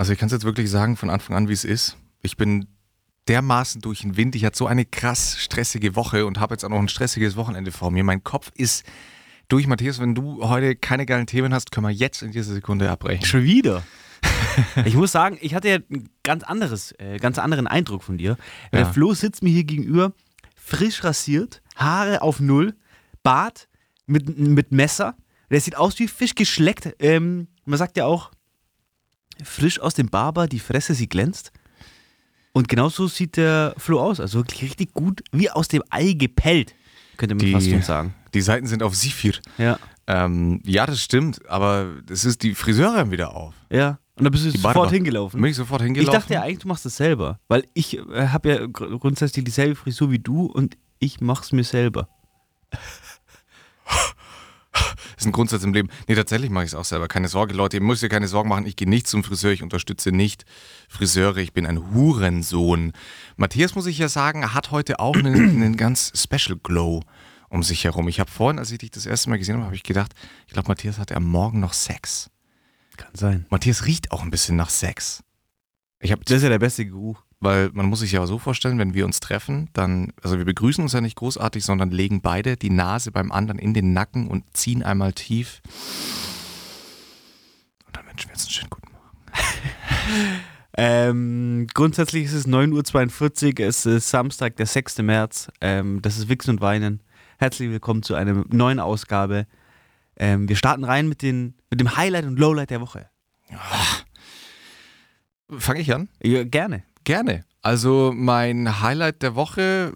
Also ich kann es jetzt wirklich sagen von Anfang an, wie es ist. Ich bin dermaßen durch den Wind. Ich hatte so eine krass stressige Woche und habe jetzt auch noch ein stressiges Wochenende vor mir. Mein Kopf ist durch. Matthias, wenn du heute keine geilen Themen hast, können wir jetzt in dieser Sekunde abbrechen. Schon wieder. ich muss sagen, ich hatte ja einen ganz anderes, äh, ganz anderen Eindruck von dir. Ja. Der Flo sitzt mir hier gegenüber, frisch rasiert, Haare auf Null, Bart mit, mit Messer. Der sieht aus wie Fisch geschleckt. Ähm, man sagt ja auch, frisch aus dem Barber, die Fresse, sie glänzt. Und genauso sieht der Flo aus. Also wirklich richtig gut, wie aus dem Ei gepellt, könnte man Die- fast schon sagen. Die Seiten sind auf Sifir. Ja. Ähm, ja, das stimmt, aber es ist die Friseure haben wieder auf. Ja. Und da bist du Die sofort Barber. hingelaufen. Bin ich sofort Ich hingelaufen. dachte ja eigentlich, du machst das selber. Weil ich äh, habe ja gr- grundsätzlich dieselbe Frisur wie du und ich mach's mir selber. Das ist ein Grundsatz im Leben. Nee, tatsächlich mache ich es auch selber. Keine Sorge, Leute, ihr müsst ihr keine Sorgen machen. Ich gehe nicht zum Friseur, ich unterstütze nicht Friseure. Ich bin ein Hurensohn. Matthias, muss ich ja sagen, hat heute auch einen, einen ganz Special Glow um sich herum. Ich habe vorhin, als ich dich das erste Mal gesehen habe, habe ich gedacht, ich glaube, Matthias hatte am Morgen noch Sex. Kann sein. Matthias riecht auch ein bisschen nach Sex. Ich habe Das ist ja der beste Geruch. Weil man muss sich ja so vorstellen, wenn wir uns treffen, dann, also wir begrüßen uns ja nicht großartig, sondern legen beide die Nase beim anderen in den Nacken und ziehen einmal tief. Und dann wünschen wir uns einen schönen guten Morgen. Ähm, grundsätzlich ist es 9.42 Uhr, es ist Samstag, der 6. März. Ähm, das ist Wichsen und Weinen. Herzlich willkommen zu einer neuen Ausgabe. Ähm, wir starten rein mit, den, mit dem Highlight und Lowlight der Woche. Fange ich an? Ja, gerne. Gerne. Also mein Highlight der Woche,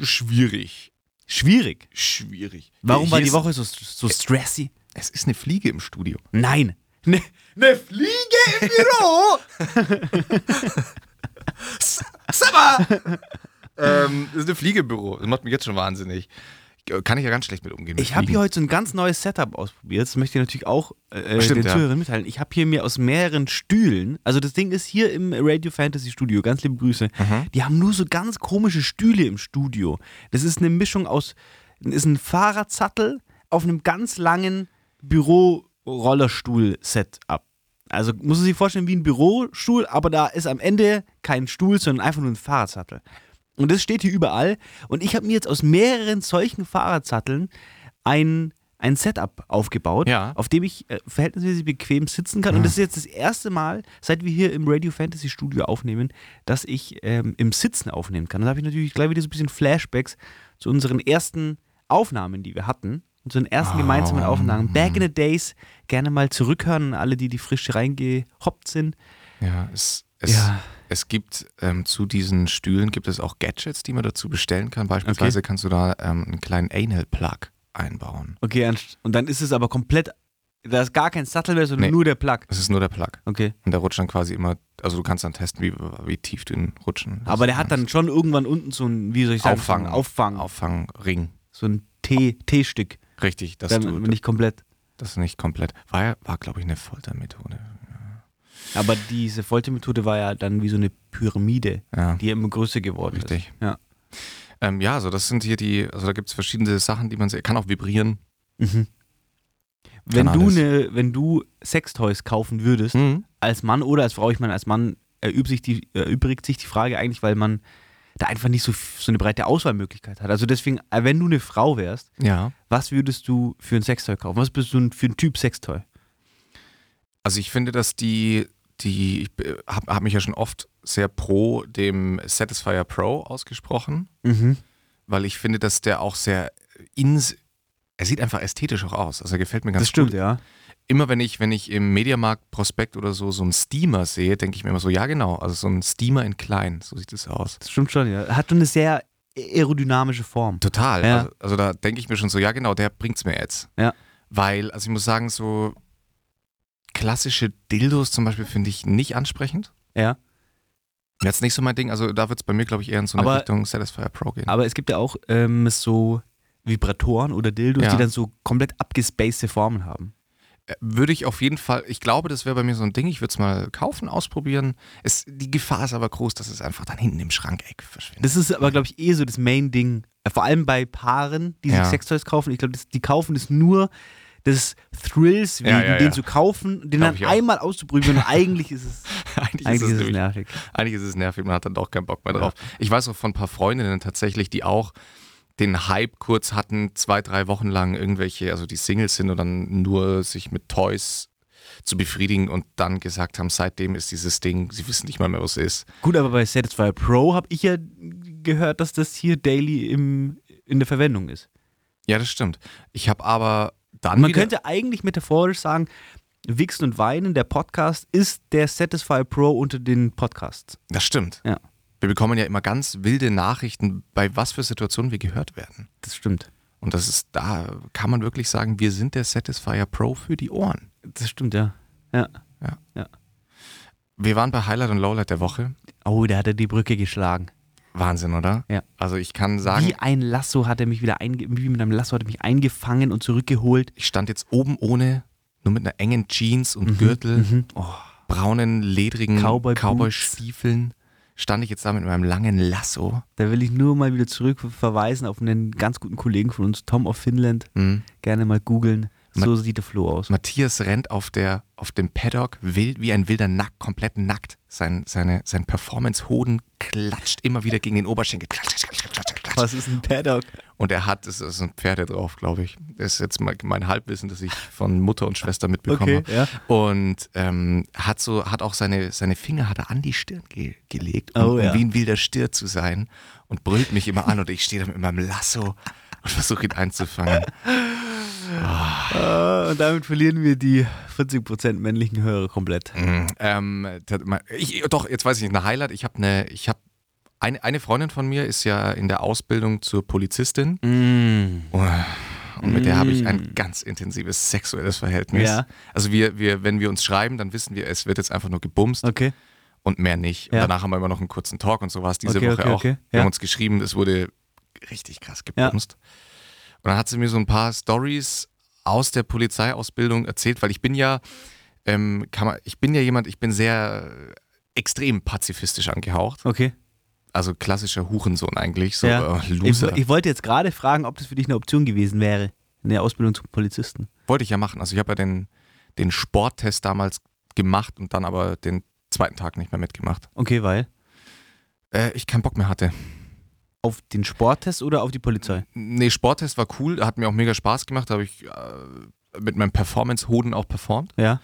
schwierig. Schwierig. Schwierig. Warum Hier war die Woche so, so stressy? Es ist eine Fliege im Studio. Nein. Ne, ne Fliege im Büro? Sag mal! ähm, das ist eine Fliege im Büro. Das macht mich jetzt schon wahnsinnig. Kann ich ja ganz schlecht mit umgehen. mit Ich habe hier heute so ein ganz neues Setup ausprobiert. Das möchte ich natürlich auch äh, Stimmt, den ja. Zuhörern mitteilen. Ich habe hier mir aus mehreren Stühlen, also das Ding ist hier im Radio Fantasy Studio, ganz liebe Grüße. Mhm. Die haben nur so ganz komische Stühle im Studio. Das ist eine Mischung aus, ist ein Fahrradsattel auf einem ganz langen Büro-Rollerstuhl-Setup. Also muss man sich vorstellen wie ein Bürostuhl, aber da ist am Ende kein Stuhl, sondern einfach nur ein Fahrradsattel. Und das steht hier überall. Und ich habe mir jetzt aus mehreren solchen Fahrradsatteln ein, ein Setup aufgebaut, Ja. auf dem ich äh, verhältnismäßig bequem sitzen kann. Und das ist jetzt das erste Mal, seit wir hier im Radio Fantasy Studio aufnehmen, dass ich ähm, im Sitzen aufnehmen kann. Da habe ich natürlich gleich wieder so ein bisschen Flashbacks zu unseren ersten Aufnahmen, die wir hatten. Unseren ersten gemeinsamen Aufnahmen. Back in the days. Gerne mal zurückhören, alle, die die frisch reingehoppt sind. Ja, es, es, Ja. Es gibt ähm, zu diesen Stühlen gibt es auch Gadgets, die man dazu bestellen kann. Beispielsweise kannst du da ähm, einen kleinen Anal-Plug einbauen. Okay, und dann ist es aber komplett, da ist gar kein Sattel mehr, sondern Nee. nur der Plug. Das ist nur der Plug. Okay. Und der rutscht dann quasi immer, also du kannst dann testen, wie, wie tief du ihn rutschen. Aber der hat dann schon irgendwann unten so ein, wie soll ich sagen, Auffang, so Auffang, Auffangring. so ein T- T-Stück. Richtig, dass Dann du nicht komplett. das nicht komplett. War, war glaube ich, eine Foltermethode. Aber diese Foltermethode war ja dann wie so eine Pyramide, Ja, die ja immer größer geworden richtig. ist. Ja. Ähm, ja, also das sind hier die, also da gibt es verschiedene Sachen, die man, se- kann auch vibrieren. Mhm. Wenn, du ne, wenn du Sextoys kaufen würdest, Mhm. als Mann oder als Frau, ich meine, als Mann erübt sich die, erübrigt sich die Frage eigentlich, weil man da einfach nicht so, so eine breite Auswahlmöglichkeit hat. Also deswegen, äh, wenn du eine Frau wärst, Ja. was würdest du für ein Sextoy kaufen? Was bist du für ein Typ Sextoy? Also ich finde, dass die, die, ich habe hab mich ja schon oft sehr pro dem Satisfier Pro ausgesprochen, Mhm. weil ich finde, dass der auch sehr ins, er sieht einfach ästhetisch auch aus. Also er gefällt mir ganz Das stimmt, gut. ja. Immer wenn ich, wenn ich im Mediamarkt Prospekt oder so so einen Steamer sehe, denke ich mir immer so, ja genau, also so ein Steamer in klein, so sieht es aus. Das stimmt schon, ja. Hat schon eine sehr aerodynamische Form. Total. Ja. Also, also da denke ich mir schon so, ja genau, der bringt's mir jetzt. Ja. Weil, also ich muss sagen, so klassische Dildos zum Beispiel finde ich nicht ansprechend. Ja. Jetzt nicht so mein Ding, also da wird es bei mir, glaube ich, eher in so eine Aber- Richtung Satisfyer Pro gehen. Aber es gibt ja auch ähm, so Vibratoren oder Dildos, Ja. die dann so komplett abgespacede Formen haben. Äh, Würde ich auf jeden Fall, ich glaube, das wäre bei mir so ein Ding, ich würde es mal kaufen, ausprobieren. Es, die Gefahr ist aber groß, dass es einfach dann hinten im Schrankeck verschwindet. Das ist aber, glaube ich, eh so das Main-Ding. Äh, Vor allem bei Paaren, die Ja. sich Sextoys kaufen. Ich glaube, die kaufen das nur, des Thrills wegen, Ja, ja, den zu kaufen, den Glaub dann einmal auszuprobieren und eigentlich ist es, Eigentlich, eigentlich ist es ist es nervig. Eigentlich ist es nervig, man hat dann doch keinen Bock mehr drauf. Ich weiß auch von ein paar Freundinnen tatsächlich, die auch den Hype kurz hatten, zwei, drei Wochen lang irgendwelche, also die Singles sind und dann nur sich mit Toys zu befriedigen und dann gesagt haben, seitdem ist dieses Ding, sie wissen nicht mal mehr, was es ist. Gut, aber bei Satisfyer Pro habe ich ja gehört, dass das hier daily im, in der Verwendung ist. Ja, das stimmt. Ich habe aber dann Man wieder, könnte eigentlich metaphorisch sagen, Wichsen und Weinen, der Podcast, ist der Satisfyer Pro unter den Podcasts. das stimmt. Ja. Wir bekommen ja immer ganz wilde Nachrichten, bei was für Situationen wir gehört werden. Das stimmt. Und das ist, da kann man wirklich sagen, wir sind der Satisfier Pro für die Ohren. Das stimmt, ja. Ja. Wir waren bei Highlight und Lowlight der Woche. Oh, da hat er die Brücke geschlagen. Wahnsinn, oder? Ja. Also ich kann sagen, Wie ein Lasso hat er mich wieder einge wie mit einem Lasso hat er mich eingefangen und zurückgeholt. ich stand jetzt oben ohne, nur mit einer engen Jeans und Gürtel, Mhm. Oh, braunen, ledrigen Cowboy. Cowboy-Stiefeln. Stand ich jetzt da mit meinem langen Lasso. da will ich nur mal wieder zurück verweisen auf einen ganz guten Kollegen von uns, Tom of Finland. Hm. Gerne mal googeln. Ma- So sieht der Flo aus. Matthias rennt auf, der, auf dem Paddock wild, wie ein wilder Nackt, komplett nackt. Sein, seine, sein Performance-Hoden klatscht immer wieder gegen den Oberschenkel. Klatsch, klatsch, klatsch. Was ist ein Paddock? Und er hat, es sind Pferde drauf, glaube ich. Das ist jetzt mein, mein Halbwissen, das ich von Mutter und Schwester mitbekommen Okay, habe. ja. Und ähm, hat so, hat auch seine, seine Finger hat er an die Stirn ge gelegt, um, Oh, ja. um wie ein wilder Stier zu sein. Und brüllt mich immer an und ich stehe da mit meinem Lasso und versuche ihn einzufangen. Ah, und damit verlieren wir die 40% männlichen Hörer komplett. Mhm. Ähm, ich, doch, jetzt weiß ich nicht, eine Highlight. Ich habe eine, ich habe eine, eine Freundin von mir ist ja in der Ausbildung zur Polizistin. Mm. Und mit der habe ich Mm. ein ganz intensives sexuelles Verhältnis. Ja. Also wir, wir, wenn wir uns schreiben, dann wissen wir, es wird jetzt einfach nur gebumst Okay. und mehr nicht. Und Ja. danach haben wir immer noch einen kurzen Talk und so war es diese Okay, Woche okay, auch. okay. Wir Ja. haben uns geschrieben, es wurde richtig krass gebumst. Und dann hat sie mir so ein paar Stories aus der Polizeiausbildung erzählt, weil ich bin ja, ähm, kann man, ich bin ja jemand, ich bin sehr äh, extrem pazifistisch angehaucht. Okay. Also klassischer Hurensohn eigentlich, so Ja. äh, Ich, Loser. ich wollte jetzt gerade fragen, ob das für dich eine Option gewesen wäre in der Ausbildung zum Polizisten. Wollte ich ja machen. Also ich habe ja den, den Sporttest damals gemacht und dann aber den zweiten Tag nicht mehr mitgemacht. Okay, weil? Äh, ich keinen Bock mehr hatte. Auf den Sporttest oder auf die Polizei? Nee, Sporttest war cool, hat mir auch mega Spaß gemacht, da habe ich äh, mit meinem Performance-Hoden auch performt. Ja.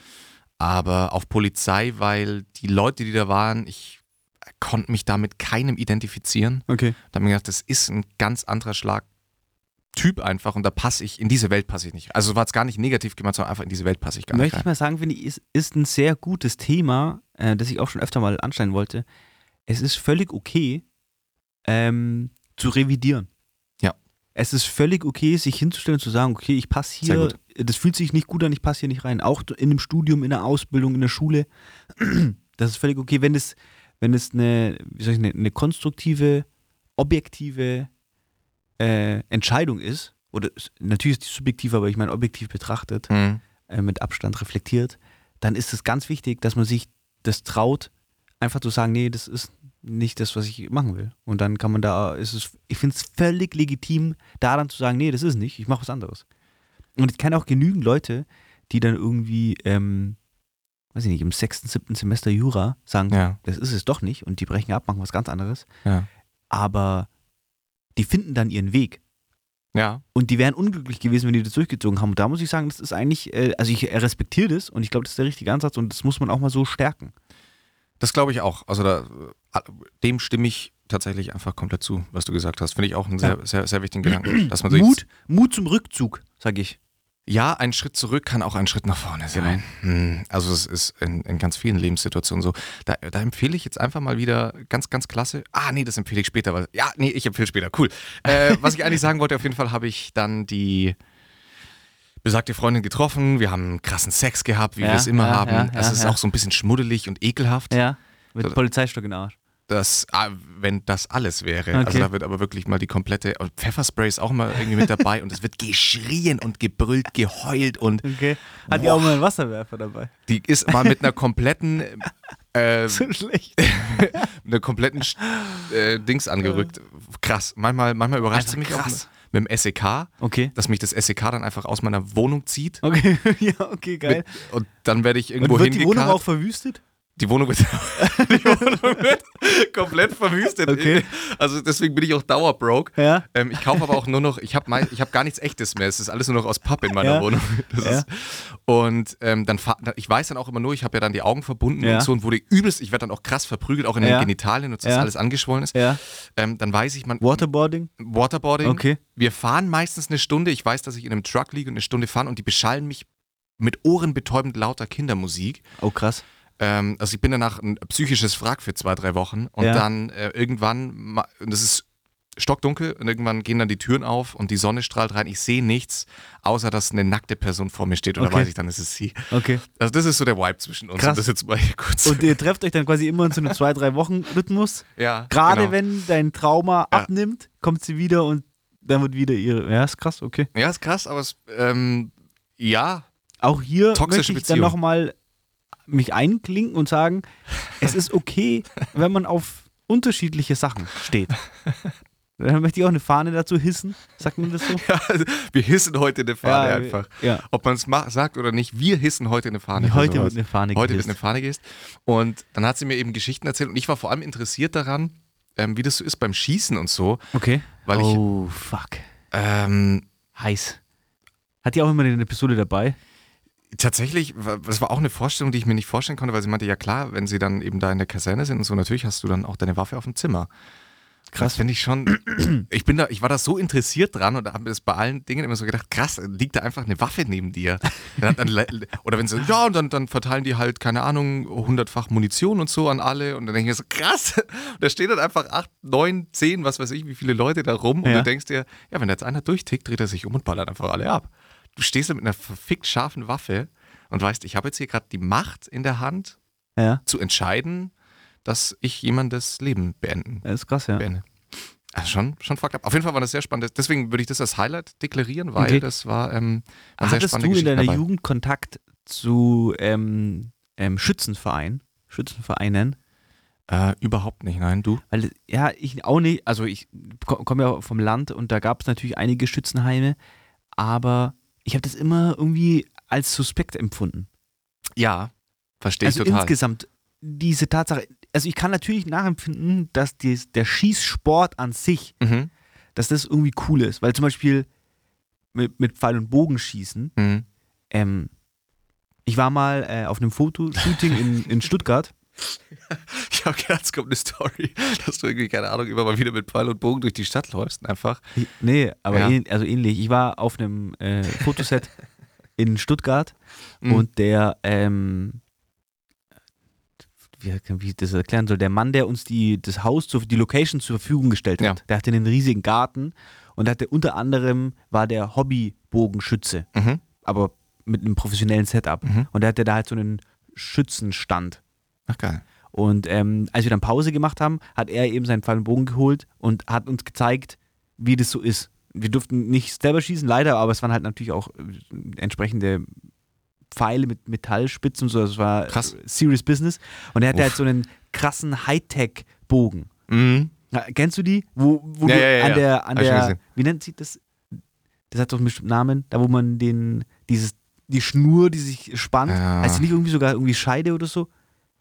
Aber auf Polizei, weil die Leute, die da waren, ich konnte mich da mit keinem identifizieren. Okay. Da habe ich mir gedacht, das ist ein ganz anderer Schlag. Typ einfach und da passe ich, in diese Welt passe ich nicht. Also war es gar nicht negativ gemeint, sondern einfach in diese Welt passe ich gar nicht Möchte ich mal sagen, finde ich, ist, ist ein sehr gutes Thema, äh, das ich auch schon öfter mal anschneiden wollte. Es ist völlig okay, ähm, zu revidieren. Ja. Es ist völlig okay, sich hinzustellen und zu sagen, okay, ich passe hier, das fühlt sich nicht gut an, ich passe hier nicht rein. Auch in dem Studium, in der Ausbildung, in der Schule. Das ist völlig okay, wenn es, wenn es eine, wie soll ich, eine, eine konstruktive, objektive äh, Entscheidung ist, oder natürlich ist die subjektiv, aber ich meine objektiv betrachtet, Hm. äh, mit Abstand reflektiert, dann ist es ganz wichtig, dass man sich das traut, einfach zu sagen, nee, das ist nicht das, was ich machen will. Und dann kann man da, ist es, ich finde es völlig legitim, da dann zu sagen, nee, das ist nicht, ich mache was anderes. Und ich kenne auch genügend Leute, die dann irgendwie, ähm, weiß ich nicht, im sechsten, siebten Semester Jura sagen, Ja, das ist es doch nicht und die brechen ab, machen was ganz anderes. ja. Aber die finden dann ihren Weg. Ja, Und die wären unglücklich gewesen, wenn die das durchgezogen haben. Und da muss ich sagen, das ist eigentlich, äh, also ich respektiere das und ich glaube, das ist der richtige Ansatz und das muss man auch mal so stärken. das glaube ich auch. Also da, dem stimme ich tatsächlich einfach komplett zu, was du gesagt hast. Finde ich auch einen sehr, sehr, sehr wichtigen Gedanken. Dass man sich Mut, Mut zum Rückzug, sage ich. Ja, ein Schritt zurück kann auch ein Schritt nach vorne sein. Hm, Also es ist in, in ganz vielen Lebenssituationen so. Da, da empfehle ich jetzt einfach mal wieder ganz, ganz klasse. Ah, nee, das empfehle ich später. Weil, ja, nee, ich empfehle später. Cool. Äh, was ich eigentlich sagen wollte, auf jeden Fall habe ich dann die besagte Freundin getroffen. Wir haben krassen Sex gehabt, wie Ja, wir es immer ja, haben. ja, es ja, ist ja. auch so ein bisschen schmuddelig und ekelhaft. Ja. Mit Das- Polizeistock in Arsch. Das, ah, wenn das alles wäre. Okay. Also da wird aber wirklich mal die komplette. Pfefferspray ist auch mal irgendwie mit dabei und es wird geschrien und gebrüllt, geheult und Okay. Hat die Boah. auch mal einen Wasserwerfer dabei? die ist mal mit einer kompletten äh, So schlecht. mit einer kompletten äh, Dings angerückt. Krass. Manchmal, manchmal überrascht Einfach sie mich krass. auch. mit dem SEK, Okay. dass mich das SEK dann einfach aus meiner Wohnung zieht. Okay, ja, okay, geil. Mit, und dann werde ich Und irgendwo wird die Wohnung hingekarrt. auch verwüstet? Die Wohnung wird, die Wohnung wird komplett verwüstet. Okay. Also deswegen bin ich auch dauerbroke. Ja. Ähm, ich kaufe aber auch nur noch, ich habe hab gar nichts Echtes mehr. Es ist alles nur noch aus Pappe in meiner Ja. Wohnung. Das Ja. ist, und ähm, dann, ich weiß dann auch immer nur, ich habe ja dann die Augen verbunden und so und wurde übelst, ich werde dann auch krass verprügelt, auch in den Genitalien und dass Ja. alles angeschwollen ist. Ja. Ähm, dann weiß ich, man, Waterboarding? Waterboarding. Okay. Wir fahren meistens eine Stunde. Ich weiß, dass ich in einem Truck liege und eine Stunde fahren und die beschallen mich mit ohrenbetäubend lauter Kindermusik. Oh, krass. Ähm, also ich bin danach ein psychisches Wrack für zwei, drei Wochen und Ja. dann äh, irgendwann, und das ist stockdunkel und irgendwann gehen dann die Türen auf und die Sonne strahlt rein. Ich sehe nichts, außer dass eine nackte Person vor mir steht und Okay. weiß ich, dann ist es sie. Okay. Also das ist so der Vibe zwischen uns. Krass. Und das jetzt mal kurz. Und ihr trefft euch dann quasi immer in so einem zwei, drei Wochen Rhythmus. ja, Gerade genau. wenn dein Trauma Ja. abnimmt, kommt sie wieder und dann wird wieder ihre. Ja, ist krass, okay. Ja, ist krass, aber es, ähm, ja, Auch hier Toxische möchte ich dann Beziehung. nochmal mich einklinken und sagen, es ist okay, wenn man auf unterschiedliche Sachen steht. Dann möchte ich auch eine Fahne dazu hissen. Sagt man das so? ja, wir hissen heute eine Fahne einfach. Ja. Ob man es sagt oder nicht, wir hissen heute eine Fahne. Heute wird eine Fahne Heute wird gehisst. eine Fahne gehisst. Und dann hat sie mir eben Geschichten erzählt und ich war vor allem interessiert daran, ähm, wie das so ist beim Schießen und so. Okay. Weil ich- oh, fuck. Ähm, Heiß. Hat die auch immer eine Pistole dabei? Tatsächlich, das war auch eine Vorstellung, die ich mir nicht vorstellen konnte, weil sie meinte, ja klar, wenn sie dann eben da in der Kaserne sind und so, natürlich hast du dann auch deine Waffe auf dem Zimmer. Krass, finde ich schon. Ich bin da, ich war da so interessiert dran und habe das bei allen Dingen immer so gedacht, krass, liegt da einfach eine Waffe neben dir. Dann dann, oder wenn sie, ja, und dann, dann verteilen die halt, keine Ahnung, hundertfach Munition und so an alle. Und dann denke ich mir so, krass, und da stehen dann einfach acht, neun, zehn, was weiß ich, wie viele Leute da rum. Und Ja. du denkst dir, ja, wenn da jetzt einer durchtickt, dreht er sich um und ballert einfach alle ab. Du stehst da mit einer verfickt scharfen Waffe und weißt, ich habe jetzt hier gerade die Macht in der Hand, Ja. zu entscheiden, dass ich jemandes Leben beenden Das ist krass, ja. beende. Also schon, schon fucked up. Auf jeden Fall war das sehr spannend. Deswegen würde ich das als Highlight deklarieren, weil Okay. das war ähm, eine sehr Hattest spannende du in deiner dabei. Jugend Kontakt zu ähm, ähm, Schützenverein, Schützenvereinen? Äh, überhaupt nicht, nein, du? Weil, ja, ich auch nicht. Also, ich ko- komme ja vom Land und da gab es natürlich einige Schützenheime, aber ich habe das immer irgendwie als suspekt empfunden. Ja, verstehe also ich total. insgesamt diese Tatsache. Also, ich kann natürlich nachempfinden, dass dies, der Schießsport an sich, Mhm. dass das irgendwie cool ist. Weil zum Beispiel mit, mit Pfeil- und Bogenschießen, Mhm. ähm, ich war mal äh, auf einem Fotoshooting in, in Stuttgart. Ich habe gedacht, es kommt eine Story, dass du irgendwie, keine Ahnung, immer mal wieder mit Pfeil und Bogen durch die Stadt läufst einfach. Nee, aber Ja. ähn, also ähnlich. Ich war auf einem äh, Fotoset in Stuttgart Mhm. und der, ähm, wie, wie ich das erklären soll, der Mann, der uns die, das Haus, zur, die Location zur Verfügung gestellt hat, Ja. der hatte einen riesigen Garten und hatte unter anderem war der Hobbybogenschütze, Mhm. aber mit einem professionellen Setup. Mhm. Und der hatte da halt so einen Schützenstand. Ach geil. Und ähm, als wir dann Pause gemacht haben, hat er eben seinen Pfeil und Bogen geholt und hat uns gezeigt, wie das so ist. Wir durften nicht selber schießen, leider, aber es waren halt natürlich auch äh, entsprechende Pfeile mit Metallspitzen und so. Das war Krass. serious business. Und er hatte Uff. halt so einen krassen Hightech-Bogen. Mhm. Kennst du die? Wo, wo Ja, du ja, ja, an der, an der, wie nennt sich das? Das hat doch einen bestimmten Namen, da wo man den, dieses, die Schnur, die sich spannt, Ja. heißt die nicht irgendwie sogar irgendwie Scheide oder so?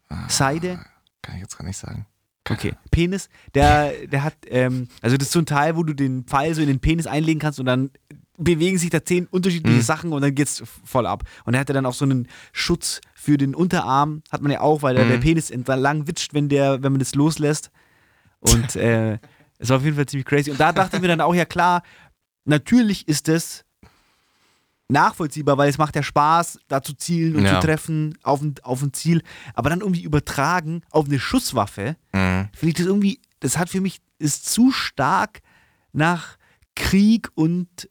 Ah, Seide? Kann ich jetzt gar nicht sagen. Okay, Penis, der, der hat, ähm, also das ist so ein Teil, wo du den Pfeil so in den Penis einlegen kannst und dann bewegen sich da zehn unterschiedliche Mhm. Sachen und dann geht's voll ab. Und er hatte dann auch so einen Schutz für den Unterarm, hat man ja auch, weil der, Mhm. der Penis entlang witscht, wenn der, wenn man das loslässt. Und äh, es war auf jeden Fall ziemlich crazy. Und da dachte ich mir dann auch, ja klar, natürlich ist es nachvollziehbar, weil es macht ja Spaß, da zu zielen und Ja. zu treffen auf ein, auf ein Ziel. Aber dann irgendwie übertragen auf eine Schusswaffe, Mhm. finde ich das irgendwie, das hat für mich, ist zu stark nach Krieg und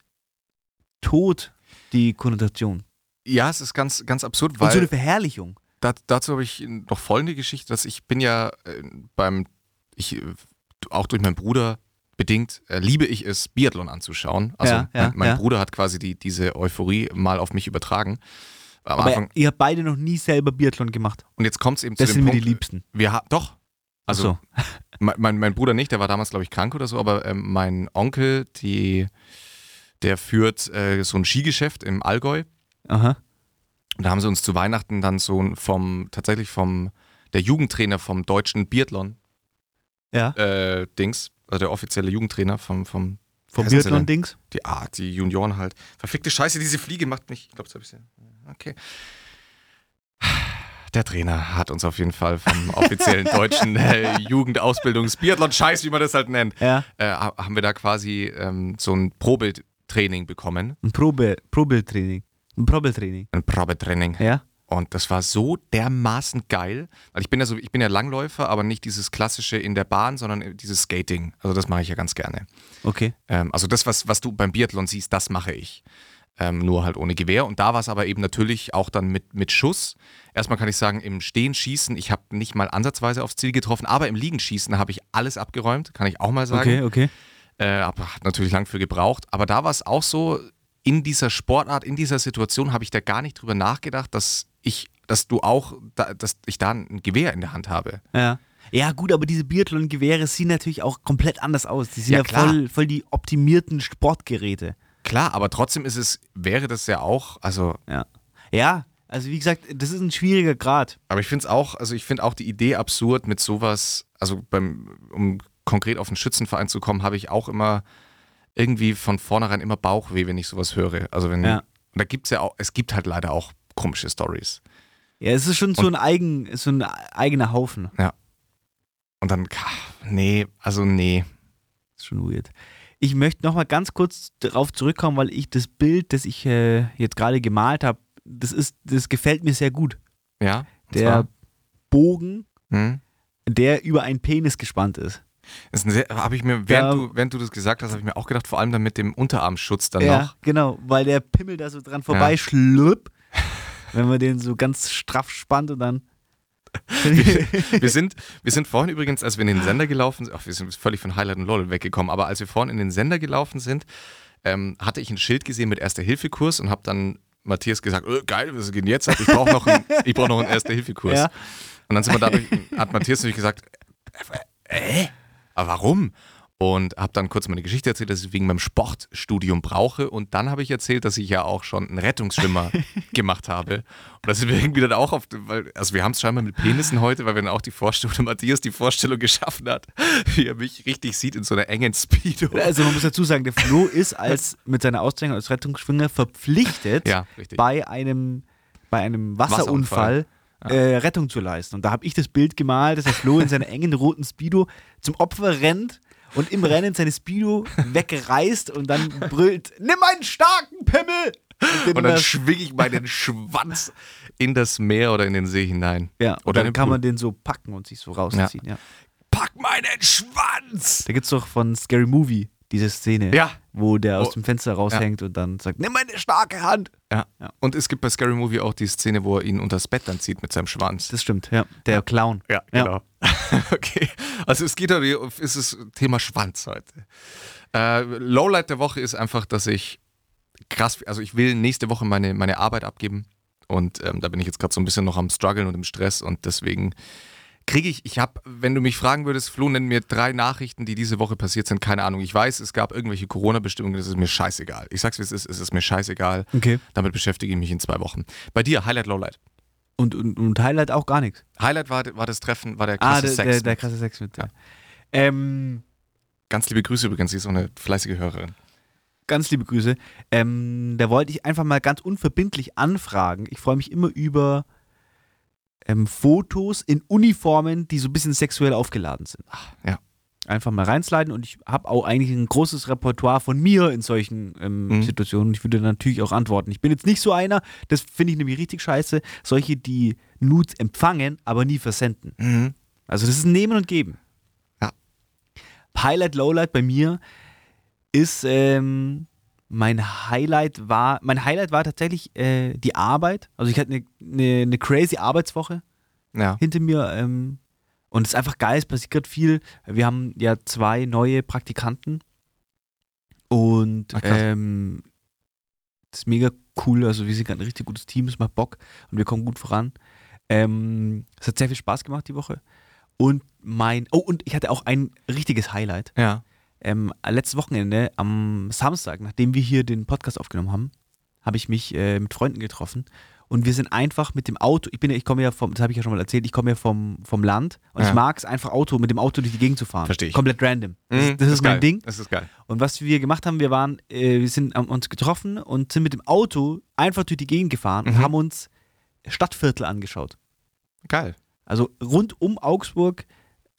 Tod die Konnotation. Ja, es ist ganz, ganz absurd, und so eine weil Verherrlichung. da, dazu habe ich noch folgende Geschichte, dass ich bin ja äh, beim, ich, äh, auch durch meinen Bruder bedingt, äh, liebe ich es, Biathlon anzuschauen. Also Ja, ja, mein, mein ja. Bruder hat quasi die, diese Euphorie mal auf mich übertragen. Am Aber Anfang, ihr habt beide noch nie selber Biathlon gemacht. und jetzt kommt es eben Das zu sind dem mir Punkt, die Liebsten. wir haben, doch, also so. mein, mein, mein Bruder nicht, der war damals, glaube ich, krank oder so, aber ähm, mein Onkel, die, Der führt äh, so ein Skigeschäft im Allgäu. Aha. Und da haben sie uns zu Weihnachten dann so ein- vom, tatsächlich vom, der Jugendtrainer vom deutschen Biathlon Ja. äh, Dings, also der offizielle Jugendtrainer vom, vom Vom? Biathlon-Dings. Die, ah, die Junioren halt. Verfickte Scheiße, diese Fliege macht mich. Ich glaube, das habe ich ja. Okay. Der Trainer hat uns auf jeden Fall vom offiziellen deutschen äh, Jugendausbildungs-Biathlon-Scheiß, wie man das halt nennt, Ja. äh, ha- haben wir da quasi ähm, so ein Probetraining bekommen. Ein Probe, Probetraining. Ein Probetraining. Ein Probetraining. Ja. Und das war so dermaßen geil. Weil ich bin ja so, ich bin ja Langläufer, aber nicht dieses klassische in der Bahn, sondern dieses Skating. Also das mache ich ja ganz gerne. Okay. Ähm, also das, was, was du beim Biathlon siehst, das mache ich. Ähm, nur halt ohne Gewehr. Und da war es aber eben natürlich auch dann mit, mit Schuss. Erstmal kann ich sagen, im Stehen schießen, ich habe nicht mal ansatzweise aufs Ziel getroffen, aber im Liegen schießen habe ich alles abgeräumt, kann ich auch mal sagen. Okay, okay. Äh, aber hat natürlich lang für gebraucht. Aber da war es auch so, in dieser Sportart, in dieser Situation habe ich da gar nicht drüber nachgedacht, dass ich, dass du auch, da, dass ich da ein Gewehr in der Hand habe. Ja. Ja, gut, aber diese Biathlon-Gewehre sehen natürlich auch komplett anders aus. Die sind Ja, ja, voll, voll die optimierten Sportgeräte. Klar, aber trotzdem ist es, wäre das ja auch, also Ja. Ja, also wie gesagt, das ist ein schwieriger Grad. Aber ich finde es auch, also ich finde auch die Idee absurd mit sowas, also beim, um konkret auf den Schützenverein zu kommen, habe ich auch immer irgendwie von vornherein immer Bauchweh, wenn ich sowas höre. Also wenn, Ja. und da gibt es ja auch, es gibt halt leider auch komische Stories. Ja, es ist schon so ein, eigen, so ein eigener Haufen. Und dann, ka- nee, also nee. Ist schon weird. Ich möchte nochmal ganz kurz darauf zurückkommen, weil ich das Bild, das ich äh, jetzt gerade gemalt habe, das ist, das gefällt mir sehr gut. Ja? Der zwar, Bogen, hm? der über einen Penis gespannt ist. Das habe ich mir, während, Ja. du, während du das gesagt hast, habe ich mir auch gedacht, vor allem dann mit dem Unterarmschutz dann ja, noch. genau, weil der Pimmel da so dran vorbeischlüppt, wenn man den so ganz straff spannt und dann. Wir sind, wir sind vorhin übrigens, als wir in den Sender gelaufen sind, ach, wir sind völlig von Highlight und Lol weggekommen, aber als wir vorhin in den Sender gelaufen sind, ähm, hatte ich ein Schild gesehen mit Erste-Hilfe-Kurs und habe dann Matthias gesagt, äh, geil, was geht denn jetzt ab? Ich brauche noch, einen- ich brauch noch einen Erste-Hilfe-Kurs. Ja. Und dann sind wir dadurch, hat Matthias natürlich gesagt, äh, äh, aber warum? Und habe dann kurz meine Geschichte erzählt, dass ich wegen meinem Sportstudium brauche. Und dann habe ich erzählt, dass ich ja auch schon einen Rettungsschwimmer gemacht habe. Und da sind wir irgendwie dann auch auf, weil, also wir haben es scheinbar mit Penissen heute, weil wir dann auch die Vorstellung, Matthias die Vorstellung geschaffen hat, wie er mich richtig sieht in so einer engen Speedo. Also man muss dazu sagen, der Flo ist als mit seiner Auszeichnung als Rettungsschwinger verpflichtet, Ja, bei einem, bei einem Wasserunfall, äh, Rettung zu leisten. Und da habe ich das Bild gemalt, dass der Flo in seiner engen roten Speedo zum Opfer rennt und im Rennen seine Speedo wegreißt und dann brüllt, nimm einen starken Pimmel! den Und dann schwinge ich meinen Schwanz in das Meer oder in den See hinein. ja, und oder dann kann Pool. man den so packen und sich so rausziehen. Ja. Pack meinen Schwanz! Da gibt es doch von Scary Movie diese Szene, Ja. wo der aus Oh. dem Fenster raushängt und dann sagt, nimm meine starke Hand! Ja. Ja. Und es gibt bei Scary Movie auch die Szene, wo er ihn unters Bett dann zieht mit seinem Schwanz. Das stimmt, ja. Der Clown. Ja, Ja. genau. okay. Also es geht heute, ist es Thema Schwanz heute. Äh, Lowlight der Woche ist einfach, dass ich krass, also ich will nächste Woche meine, meine Arbeit abgeben und ähm, da bin ich jetzt gerade so ein bisschen noch am struggeln und im Stress und deswegen kriege ich, ich habe, wenn du mich fragen würdest, Flo, nenn mir drei Nachrichten, die diese Woche passiert sind, keine Ahnung. Ich weiß, es gab irgendwelche Corona-Bestimmungen, das ist mir scheißegal. Ich sag's wie es ist, es ist mir scheißegal. Okay. Damit beschäftige ich mich in zwei Wochen. Bei dir, Highlight, Lowlight. Und, und, und Highlight auch gar nichts. Highlight war, war das Treffen, war der Ah, krasse der, Sex. der, der krasse Sex mit. Ja. Ähm, Ganz liebe Grüße übrigens, sie ist so eine fleißige Hörerin. ganz liebe Grüße. Ähm, da wollte ich einfach mal ganz unverbindlich anfragen. Ich freue mich immer über ähm, Fotos in Uniformen, die so ein bisschen sexuell aufgeladen sind. ja. Einfach mal reinsliden und ich habe auch eigentlich ein großes Repertoire von mir in solchen ähm, Mhm. Situationen. Ich würde natürlich auch antworten. Ich bin jetzt nicht so einer, das finde ich nämlich richtig scheiße, solche, die Nudes empfangen, aber nie versenden. Mhm. Also das ist ein Nehmen und Geben. Ja. Highlight, Lowlight bei mir ist ähm, mein Highlight war, mein Highlight war tatsächlich äh, die Arbeit. Also ich hatte eine, eine, eine crazy Arbeitswoche Ja. hinter mir ähm, und es ist einfach geil, es passiert gerade viel. Wir haben ja zwei neue Praktikanten und Ach, ähm, das ist mega cool. Also wir sind gerade ein richtig gutes Team, es macht Bock und wir kommen gut voran. Ähm, es hat sehr viel Spaß gemacht die Woche. Und mein, oh, und ich hatte auch ein richtiges Highlight. Ja. Ähm, letztes Wochenende am Samstag, nachdem wir hier den Podcast aufgenommen haben, habe ich mich äh, mit Freunden getroffen und wir sind einfach mit dem Auto, ich bin ich komme ja vom, das habe ich ja schon mal erzählt, ich komme ja vom, vom Land und Ja. ich mag es einfach Auto mit dem Auto durch die Gegend zu fahren. Versteh ich. Komplett random. Das, Mhm, das ist mein geil. Ding. Das ist geil. Und was wir gemacht haben, wir waren, äh, wir sind haben uns getroffen und sind mit dem Auto einfach durch die Gegend gefahren und Mhm. haben uns Stadtviertel angeschaut. Geil. Also rund um Augsburg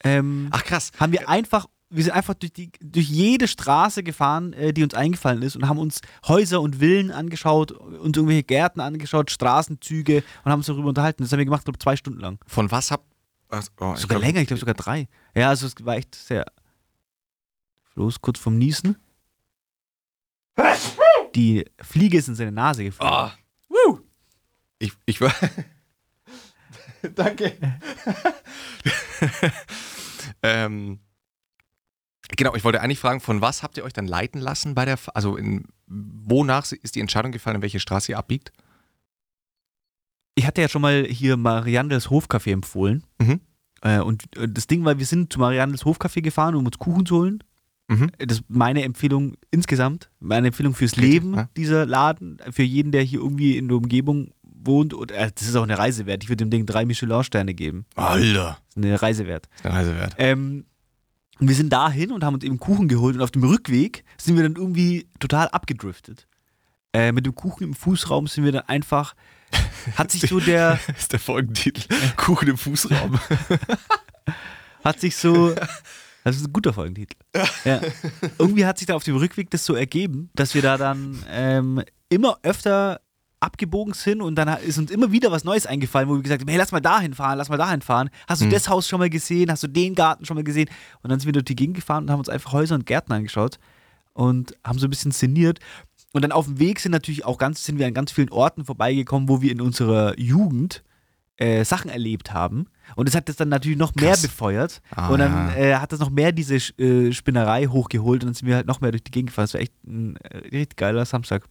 ähm, Ach krass. haben wir einfach, wir sind einfach durch, die, durch jede Straße gefahren, äh, die uns eingefallen ist und haben uns Häuser und Villen angeschaut, uns irgendwelche Gärten angeschaut, Straßenzüge und haben uns darüber unterhalten. Das haben wir gemacht, glaube zwei Stunden lang. Von was hab. Was, oh, ich Sogar glaub- länger, ich glaube sogar drei. Ja, also es war echt sehr. Los, kurz vom Niesen. Die Fliege ist in seine Nase gefallen. Ah. Woo. Ich, ich war. Danke. ähm, genau, ich wollte eigentlich fragen, von was habt ihr euch dann leiten lassen bei der, F- also in, wonach ist die Entscheidung gefallen, in welche Straße ihr abbiegt? Ich hatte ja schon mal hier Mariandels Hofcafé empfohlen. Mhm. Äh, und äh, das Ding war, wir sind zu Mariandels Hofcafé gefahren, um uns Kuchen zu holen. Mhm. Das ist meine Empfehlung insgesamt, meine Empfehlung fürs Leben, ja. dieser Laden, für jeden, der hier irgendwie in der Umgebung wohnt. Und äh, das ist auch eine Reise wert. Ich würde dem Ding drei Michelin-Sterne geben. Alter. Das ist eine Reise wert. Eine Reise wert. Ähm, und wir sind dahin und haben uns eben Kuchen geholt und auf dem Rückweg sind wir dann irgendwie total abgedriftet. Äh, mit dem Kuchen im Fußraum sind wir dann einfach, hat sich so der, Das ist der Folgentitel. Kuchen im Fußraum. hat sich so, das ist ein guter Folgentitel. Ja. Irgendwie hat sich da auf dem Rückweg das so ergeben, dass wir da dann ähm, immer öfter abgebogen sind und dann ist uns immer wieder was Neues eingefallen, wo wir gesagt haben, hey, lass mal dahin fahren, lass mal dahin fahren. Hast du Mhm. das Haus schon mal gesehen? Hast du den Garten schon mal gesehen? Und dann sind wir durch die Gegend gefahren und haben uns einfach Häuser und Gärten angeschaut und haben so ein bisschen szeniert. Und dann auf dem Weg sind natürlich auch ganz, sind wir an ganz vielen Orten vorbeigekommen, wo wir in unserer Jugend äh, Sachen erlebt haben. Und das hat das dann natürlich noch mehr Krass. befeuert. Ah, und dann äh, hat das noch mehr diese äh, Spinnerei hochgeholt und dann sind wir halt noch mehr durch die Gegend gefahren. Das war echt ein äh, richtig geiler Samstag.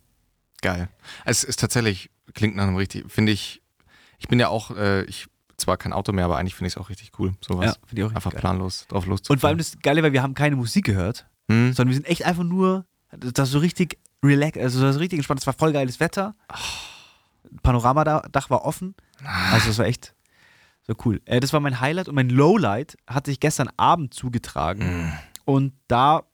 Geil. Es ist tatsächlich, klingt nach einem richtig, finde ich, ich bin ja auch, äh, ich zwar kein Auto mehr, aber eigentlich finde ich es auch richtig cool, sowas. finde ich auch richtig Einfach geil. planlos drauf loszufahren. Und vor allem das Geile, weil wir haben keine Musik gehört, Hm? sondern wir sind echt einfach nur, das so richtig relax, also das war richtig entspannt. Es war voll geiles Wetter. Panoramadach war offen. Also es war echt so cool. Äh, das war mein Highlight und mein Lowlight hat sich gestern Abend zugetragen. Hm. Und da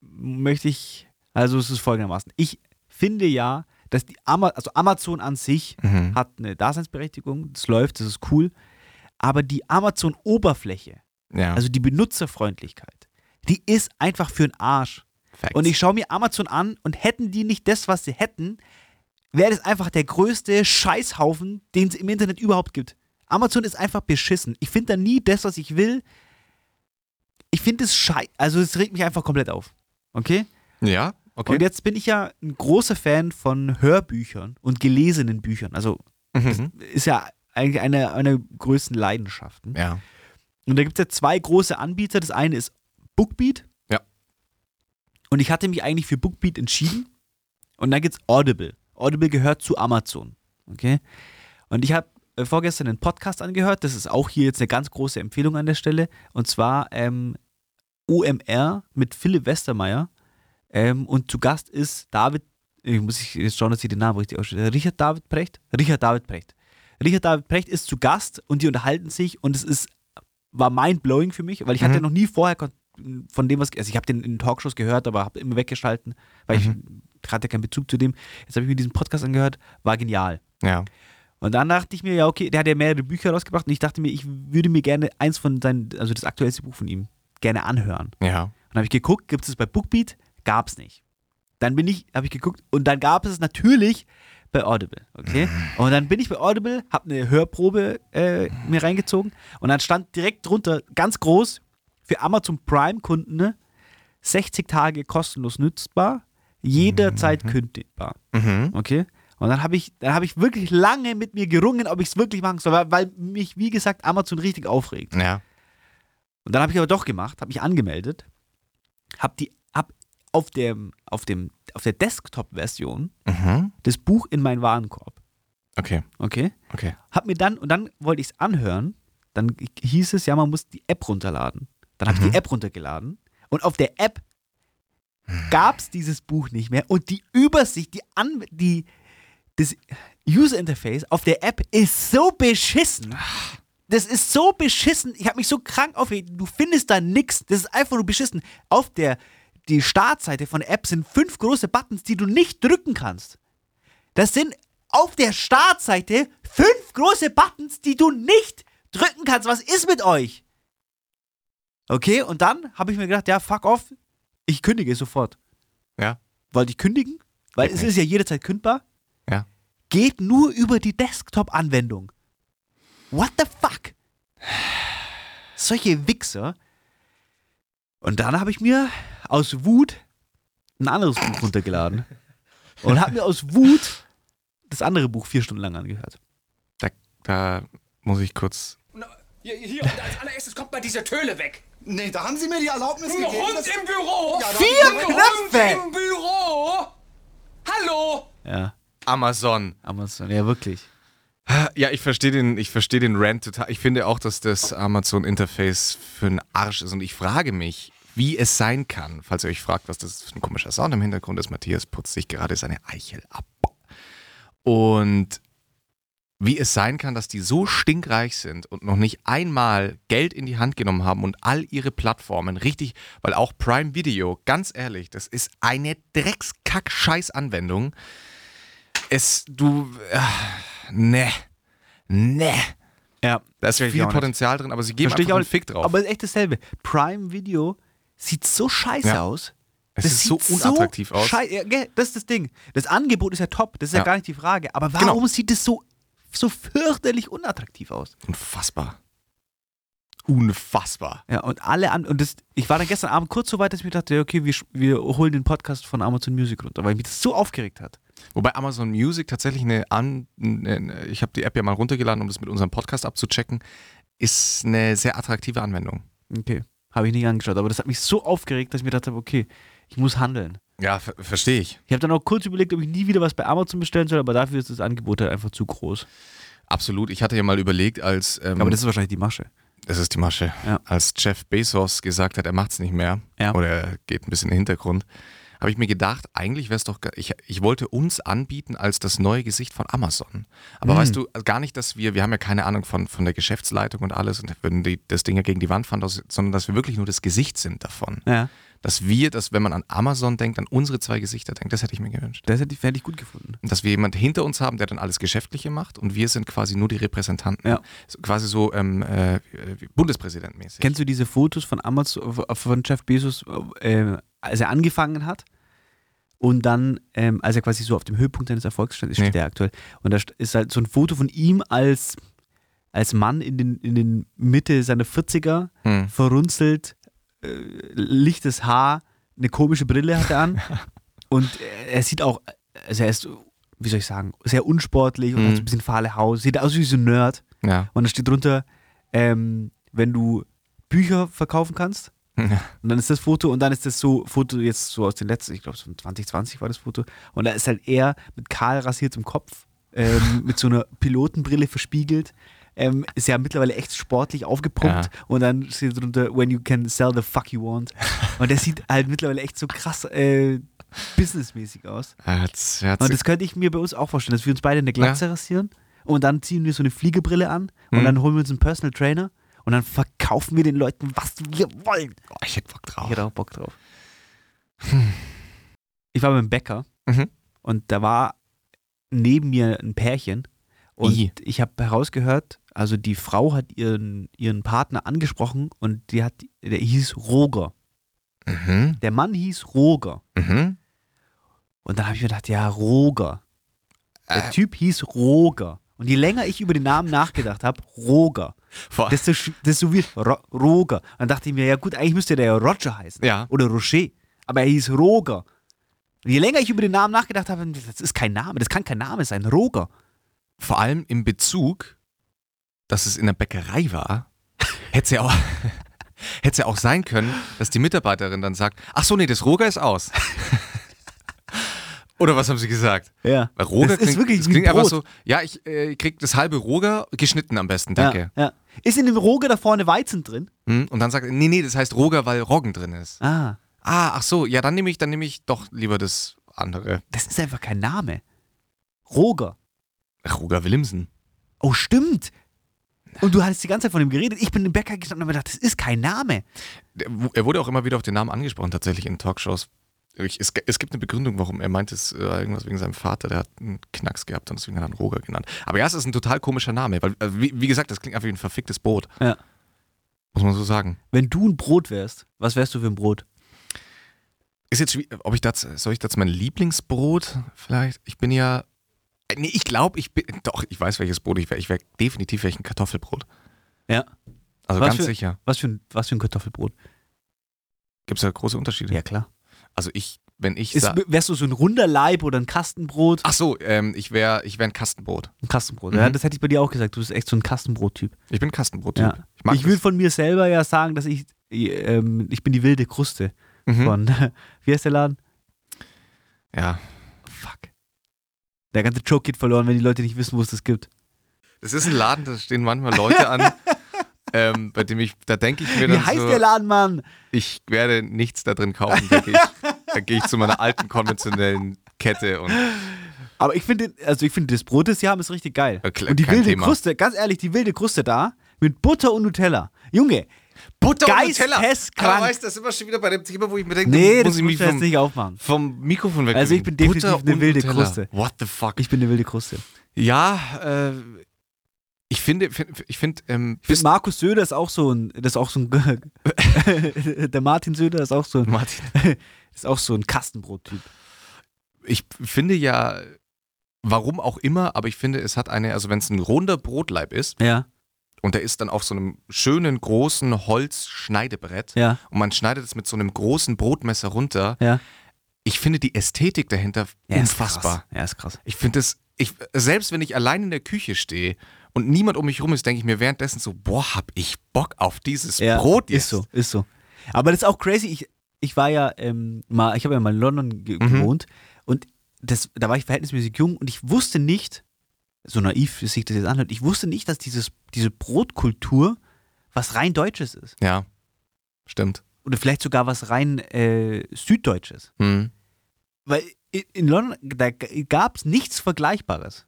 möchte ich, also es ist folgendermaßen. Ich finde ja, dass die Ama also Amazon an sich Mhm. hat eine Daseinsberechtigung, das läuft, das ist cool. Aber die Amazon-Oberfläche, Ja, also die Benutzerfreundlichkeit, die ist einfach für den Arsch. Facts. Und ich schaue mir Amazon an und hätten die nicht das, was sie hätten, wäre das einfach der größte Scheißhaufen, den es im Internet überhaupt gibt. Amazon ist einfach beschissen. Ich finde da nie das, was ich will. Ich finde es scheiße. Also es regt mich einfach komplett auf. Okay? ja, okay. Und jetzt bin ich ja ein großer Fan von Hörbüchern und gelesenen Büchern. Also Mhm. ist ja eigentlich eine einer größten Leidenschaften. Ja. Und da gibt es ja zwei große Anbieter. Das eine ist Bookbeat. Ja. Und ich hatte mich eigentlich für Bookbeat entschieden. Und dann gibt es Audible. Audible gehört zu Amazon. Okay? Und ich habe äh, vorgestern einen Podcast angehört. Das ist auch hier jetzt eine ganz große Empfehlung an der Stelle. Und zwar ähm, OMR mit Philipp Westermeier. Ähm, und zu Gast ist David, ich muss jetzt schauen, dass ich den Namen richtig ausspreche. Richard David Precht? Richard David Precht. Richard David Precht ist zu Gast und die unterhalten sich und es ist, war mind-blowing für mich, weil ich Mhm. hatte noch nie vorher von dem was, also ich habe den in Talkshows gehört, aber habe immer weggeschalten, weil ich hatte keinen Bezug zu dem. Jetzt habe ich mir diesen Podcast angehört, war genial. Ja. Und dann dachte ich mir, ja, okay, der hat ja mehrere Bücher rausgebracht und ich dachte mir, ich würde mir gerne eins von seinen, also das aktuellste Buch von ihm, gerne anhören. Ja. Und dann habe ich geguckt, gibt es bei Bookbeat? Gab es nicht. Dann bin ich, habe ich geguckt und dann gab es es natürlich bei Audible, okay? Und dann bin ich bei Audible, habe eine Hörprobe äh, mir reingezogen und dann stand direkt drunter, ganz groß, für Amazon Prime-Kunden, ne, 60 Tage kostenlos nutzbar, jederzeit kündbar, Mhm. okay? Und dann habe ich, dann habe ich wirklich lange mit mir gerungen, ob ich es wirklich machen soll, weil, weil mich, wie gesagt, Amazon richtig aufregt. Ja. Und dann habe ich aber doch gemacht, habe mich angemeldet, habe die hab auf dem auf dem auf der Desktop-Version Mhm. das Buch in meinen Warenkorb. Okay. Okay? Okay. Hab mir dann und dann wollte ich es anhören, dann hieß es ja, man muss die App runterladen. Dann habe ich Mhm. die App runtergeladen und auf der App gab es dieses Buch nicht mehr und die Übersicht, die, An die das User Interface auf der App ist so beschissen. Das ist so beschissen. Ich habe mich so krank aufgeregt. Du findest da nichts. Das ist einfach nur beschissen. Auf der die Startseite von der App sind fünf große Buttons, die du nicht drücken kannst. Das sind auf der Startseite fünf große Buttons, die du nicht drücken kannst. Was ist mit euch? Okay, und dann habe ich mir gedacht, ja, fuck off, ich kündige sofort. Ja. Wollte ich kündigen? Weil Geht es nicht. ist ja jederzeit kündbar. Ja. Geht nur über die Desktop-Anwendung. What the fuck? Solche Wichser. Und dann habe ich mir aus Wut ein anderes Buch runtergeladen. Und habe mir aus Wut das andere Buch vier Stunden lang angehört. Da, da muss ich kurz. Na, Hier, hier, und als allererstes kommt mal diese Töle weg. Nee, da haben Sie mir die Erlaubnis Ein gegeben. Hund im Büro! Ja, Vier Ein Knöpfe! Hund im Büro! Hallo! Ja, Amazon. Amazon, ja wirklich. Ja, ich verstehe den, ich verstehe den Rant total. Ich finde auch, dass das Amazon-Interface für einen Arsch ist. Und ich frage mich, wie es sein kann, falls ihr euch fragt, was das für ein komischer Sound im Hintergrund ist. Matthias putzt sich gerade seine Eichel ab. Und wie es sein kann, dass die so stinkreich sind und noch nicht einmal Geld in die Hand genommen haben und all ihre Plattformen richtig, weil auch Prime Video, ganz ehrlich, das ist eine Dreckskack-Scheiß-Anwendung. Es, du, äh, ne, ne. Ja, Da ist viel. Potenzial drin, aber sie geben Verstehe ich einfach auch einen nicht. Fick drauf. Aber es ist echt dasselbe. Prime Video sieht so scheiße Ja. aus. es Das ist so unattraktiv aus. ja, gell, das ist das Ding. Das Angebot ist ja top, das ist ja, Ja. gar nicht die Frage. Aber warum Genau. sieht es so, so fürchterlich unattraktiv aus? Unfassbar. Unfassbar. Ja, und alle an und das, ich war dann gestern Abend kurz so weit, dass ich mir dachte, okay, wir, wir holen den Podcast von Amazon Music runter, weil mich das so aufgeregt hat. Wobei Amazon Music tatsächlich eine an, eine, ich habe die App ja mal runtergeladen, um das mit unserem Podcast abzuchecken, ist eine sehr attraktive Anwendung. Okay. Habe ich nicht angeschaut, aber das hat mich so aufgeregt, dass ich mir dachte, okay, ich muss handeln. Ja, ver verstehe ich. Ich habe dann auch kurz überlegt, ob ich nie wieder was bei Amazon bestellen soll, aber dafür ist das Angebot halt einfach zu groß. Absolut. Ich hatte ja mal überlegt, als ähm, Aber das ist wahrscheinlich die Masche. das ist die Masche, Ja. als Jeff Bezos gesagt hat, er macht es nicht mehr Ja. oder er geht ein bisschen in den Hintergrund, habe ich mir gedacht, eigentlich wäre es doch, ich, ich wollte uns anbieten als das neue Gesicht von Amazon. Aber Mhm. weißt du, gar nicht, dass wir, wir haben ja keine Ahnung von, von der Geschäftsleitung und alles und würden die, das Ding ja gegen die Wand fahren, sondern dass wir wirklich nur das Gesicht sind davon. Ja. Dass wir, dass wenn man an Amazon denkt, an unsere zwei Gesichter denkt, das hätte ich mir gewünscht. Das hätte ich, hätte ich gut gefunden. Und dass wir jemand hinter uns haben, der dann alles Geschäftliche macht und wir sind quasi nur die Repräsentanten. Ja. So, quasi so ähm, äh, Bundespräsidentmäßig. Kennst du diese Fotos von Amazon, von Jeff Bezos, äh, als er angefangen hat? Und dann, ähm, als er quasi so auf dem Höhepunkt seines Erfolgs stand, ist Nee. der aktuell. Und da st- ist halt so ein Foto von ihm als, als Mann in den, in den Mitte seiner 40er, Hm. verrunzelt, äh, lichtes Haar, eine komische Brille hat er an. und er, sieht auch, also er ist, wie soll ich sagen, sehr unsportlich und Mhm. hat so ein bisschen fahle Haut, sieht aus wie so ein Nerd. Ja. Und da steht drunter, ähm, wenn du Bücher verkaufen kannst. Ja. Und dann ist das Foto und dann ist das so Foto jetzt so aus den letzten, ich glaube so von 2020 war das Foto. Und da ist halt er mit kahl rasiertem Kopf, ähm, mit so einer Pilotenbrille verspiegelt. Ähm, ist ja mittlerweile echt sportlich aufgepumpt Ja. und dann steht drunter, when you can sell the fuck you want. Und der sieht halt mittlerweile echt so krass äh, businessmäßig aus. Herz, Herz. Und das könnte ich mir bei uns auch vorstellen, dass wir uns beide eine Glatze rasieren und dann ziehen wir so eine Fliegebrille an und Mhm. dann holen wir uns einen Personal Trainer und dann verkaufen wir den Leuten, was wir wollen. oh, ich hätte Bock drauf. Ich hätte auch Bock drauf. Ich war beim Bäcker Mhm. und da war neben mir ein Pärchen und I. ich habe herausgehört, also die Frau hat ihren, ihren Partner angesprochen und die hat, der hieß Roger. Mhm. Der Mann hieß Roger. Mhm. Und dann habe ich mir gedacht, ja, Roger. Der Äh. Typ hieß Roger. Und je länger ich über den Namen nachgedacht habe, Roger, desto, desto wird Ro Roger. Dann dachte ich mir, ja gut, eigentlich müsste der ja Roger heißen. Ja. Oder Rocher. Aber er hieß Roger. Und je länger ich über den Namen nachgedacht habe, das ist kein Name, das kann kein Name sein, Roger. vor allem im Bezug, dass es in der Bäckerei war, hätte es ja auch. Hätte es ja auch sein können, dass die Mitarbeiterin dann sagt, ach so, nee, das Roger ist aus. Oder was haben sie gesagt? Ja. Weil Roger das klingt, ist wirklich das klingt einfach so, ja, ich äh, krieg das halbe Roger geschnitten am besten, danke. Ja, ja. Ist in dem Roger da vorne Weizen drin? Hm? Und dann sagt er, nee, nee, das heißt Roger, weil Roggen drin ist. Ah. Ah, ach so, ja, dann nehme ich, dann nehme ich doch lieber das andere. Das ist einfach kein Name. Roger. Roger Willemsen. Oh, stimmt. Und du hattest die ganze Zeit von ihm geredet. Ich bin im Bäcker gestanden und habe gedacht, das ist kein Name. Er wurde auch immer wieder auf den Namen angesprochen, tatsächlich in Talkshows. Ich, es, es gibt eine Begründung, warum er meint, es äh, irgendwas wegen seinem Vater, der hat einen Knacks gehabt und deswegen hat er ihn Roger genannt. Aber ja, es ist ein total komischer Name, weil, äh, wie, wie gesagt, das klingt einfach wie ein verficktes Brot. Ja. Muss man so sagen. Wenn du ein Brot wärst, was wärst du für ein Brot? Ist jetzt, schwi- ob ich das, soll ich das mein Lieblingsbrot vielleicht? Ich bin ja, nee, ich glaube, ich bin, doch, ich weiß, welches Brot ich wäre. Ich wäre definitiv welchen Kartoffelbrot. Ja. Also Was ganz für- sicher. Was für ein, was für ein Kartoffelbrot? Gibt es da große Unterschiede? Ja, klar. Also ich, wenn ich Ist, wärst du so ein runder Leib oder ein Kastenbrot? Ach so, ähm, ich wäre ich wär ein Kastenbrot. Ein Kastenbrot. Mhm. Ja, das hätte ich bei dir auch gesagt. Du bist echt so ein Kastenbrot-Typ. Ich bin Kastenbrot-Typ. Ja. Ich Ich will von mir selber ja sagen, dass ich, ähm, ich bin die wilde Kruste Mhm. von, wie heißt der Laden? Ja. Fuck. Der ganze Joke geht verloren, wenn die Leute nicht wissen, wo es das gibt. Das ist ein Laden, da stehen manchmal Leute an, ähm, bei dem ich, da denke ich mir Wie dann heißt so, der Laden, Mann? ich werde nichts da drin kaufen, da gehe ich, da gehe ich zu meiner alten konventionellen Kette und Aber ich finde, also ich finde, das Brot, das sie haben, ist richtig geil. Klar, und die wilde Thema. Kruste, ganz ehrlich, die wilde Kruste da mit Butter und Nutella. Junge, Butter Geisteskrank. Aber weißt das ist immer schon wieder bei dem Thema, wo ich mir denke, nee, muss ich muss mich vom, nicht aufmachen. vom Mikrofon weg. Also ich bin definitiv Butter eine und wilde Nutella. Kruste. What the fuck? Ich bin eine wilde Kruste. ja, äh, ich finde, find, ich finde, ähm, finde, Markus Söder ist auch so ein, das ist auch so ein, der Martin Söder ist auch so ein, Martin, ist auch so ein Kastenbrot-Typ. ich finde ja, warum auch immer, aber ich finde, es hat eine, also wenn es ein runder Brotleib ist Ja, und der ist dann auf so einem schönen großen Holzschneidebrett ja, und man schneidet es mit so einem großen Brotmesser runter, ja. ich finde die Ästhetik dahinter ja ist unfassbar. krass. Ja, ist krass. Ich finde es, ich, selbst wenn ich allein in der Küche stehe und niemand um mich rum ist, denke ich mir währenddessen so, boah, hab ich Bock auf dieses Ja, Brot jetzt. Ist so, ist so. Aber das ist auch crazy. Ich, ich war ja ähm, mal, ich habe ja mal in London ge Mhm. gewohnt und das, da war ich verhältnismäßig jung und ich wusste nicht, so naiv sich das jetzt anhört, ich wusste nicht, dass dieses, diese Brotkultur was rein Deutsches ist. Ja, stimmt. Oder vielleicht sogar was rein äh, Süddeutsches. Hm. Weil in, London, da gab es nichts Vergleichbares.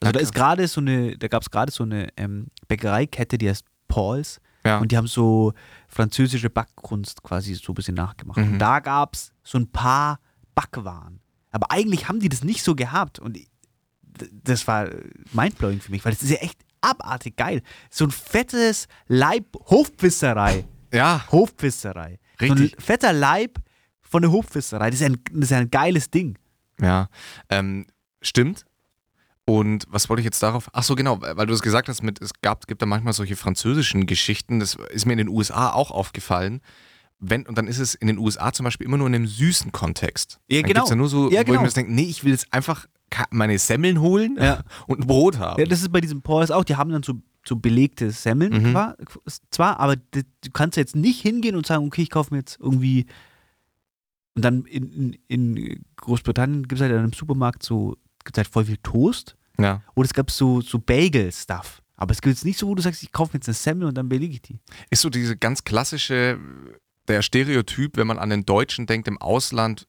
Also da Okay. ist gerade so eine, da gab es gerade so eine ähm, Bäckereikette, die heißt Paul's. Ja. Und die haben so französische Backkunst quasi so ein bisschen nachgemacht. Mhm. Und da gab es so ein paar Backwaren. Aber eigentlich haben die das nicht so gehabt. Und das war mindblowing für mich, weil das ist ja echt abartig geil. So ein fettes Leib Hofpfisterei. ja, Hofpfisterei. Richtig. So ein fetter Leib von der Hofpfisterei. Das ist ein, das ist ein geiles Ding. ja, ähm, stimmt. Und was wollte ich jetzt darauf? Ach so, genau, weil du es gesagt hast, mit, es gab, gibt da manchmal solche französischen Geschichten. Das ist mir in den USA auch aufgefallen. Wenn, und dann ist es in den USA zum Beispiel immer nur in einem süßen Kontext. Ja, dann genau. Gibt's ja nur so, Ja, wo ich genau. mir das denke, nee, ich will jetzt einfach meine Semmeln holen Ja. und ein Brot haben. Ja, das ist bei diesem Paul's auch. Die haben dann so, so belegte Semmeln Mhm. zwar, aber du kannst jetzt nicht hingehen und sagen, okay, ich kaufe mir jetzt irgendwie. Und dann in, in, Großbritannien gibt es halt in einem Supermarkt so, gibt halt voll viel Toast. ja. Oder es gab so, so Bagel-Stuff. Aber es gibt jetzt nicht so, wo du sagst, ich kaufe mir jetzt eine Semmel und dann belege ich die. Ist so diese ganz klassische, der Stereotyp, wenn man an den Deutschen denkt im Ausland,